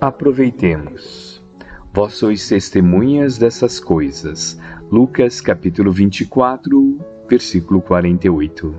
Aproveitemos. Vós sois testemunhas dessas coisas. Lucas capítulo 24, versículo 48.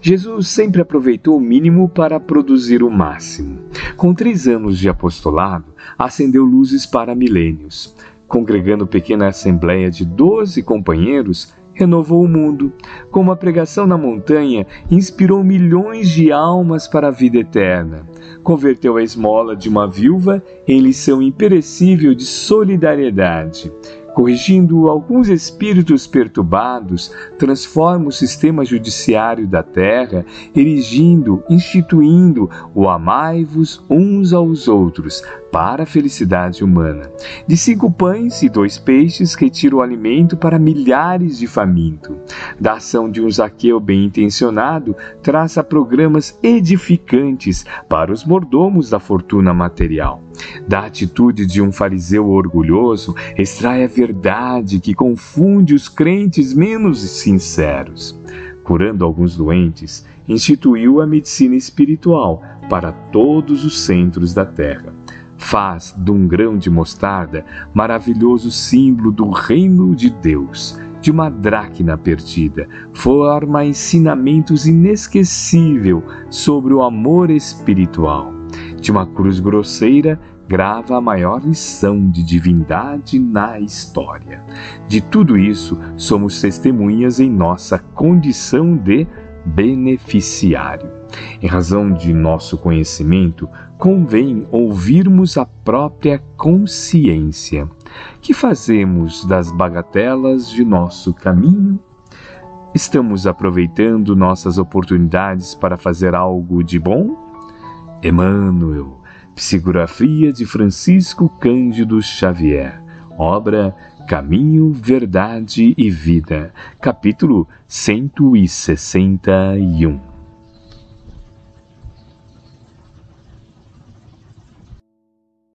Jesus sempre aproveitou o mínimo para produzir o máximo. Com três anos de apostolado, acendeu luzes para milênios. Congregando pequena assembleia de doze companheiros, renovou o mundo. Com a pregação na montanha, inspirou milhões de almas para a vida eterna. Converteu a esmola de uma viúva em lição imperecível de solidariedade corrigindo alguns espíritos perturbados, transforma o sistema judiciário da terra, erigindo, instituindo o amai-vos uns aos outros para a felicidade humana. De cinco pães e dois peixes retira o alimento para milhares de famintos. Da ação de um Zaqueu bem intencionado, traça programas edificantes para os mordomos da fortuna material. Da atitude de um fariseu orgulhoso, extrai a verdade que confunde os crentes menos sinceros. Curando alguns doentes, instituiu a medicina espiritual para todos os centros da terra. Faz de um grão de mostarda maravilhoso símbolo do reino de Deus de uma dracna perdida, forma ensinamentos inesquecível sobre o amor espiritual de uma cruz grosseira grava a maior lição de divindade na história. De tudo isso, somos testemunhas em nossa condição de beneficiário. Em razão de nosso conhecimento, convém ouvirmos a própria consciência. Que fazemos das bagatelas de nosso caminho? Estamos aproveitando nossas oportunidades para fazer algo de bom? Emmanuel, psicografia de Francisco Cândido Xavier, obra Caminho, Verdade e Vida, capítulo 161.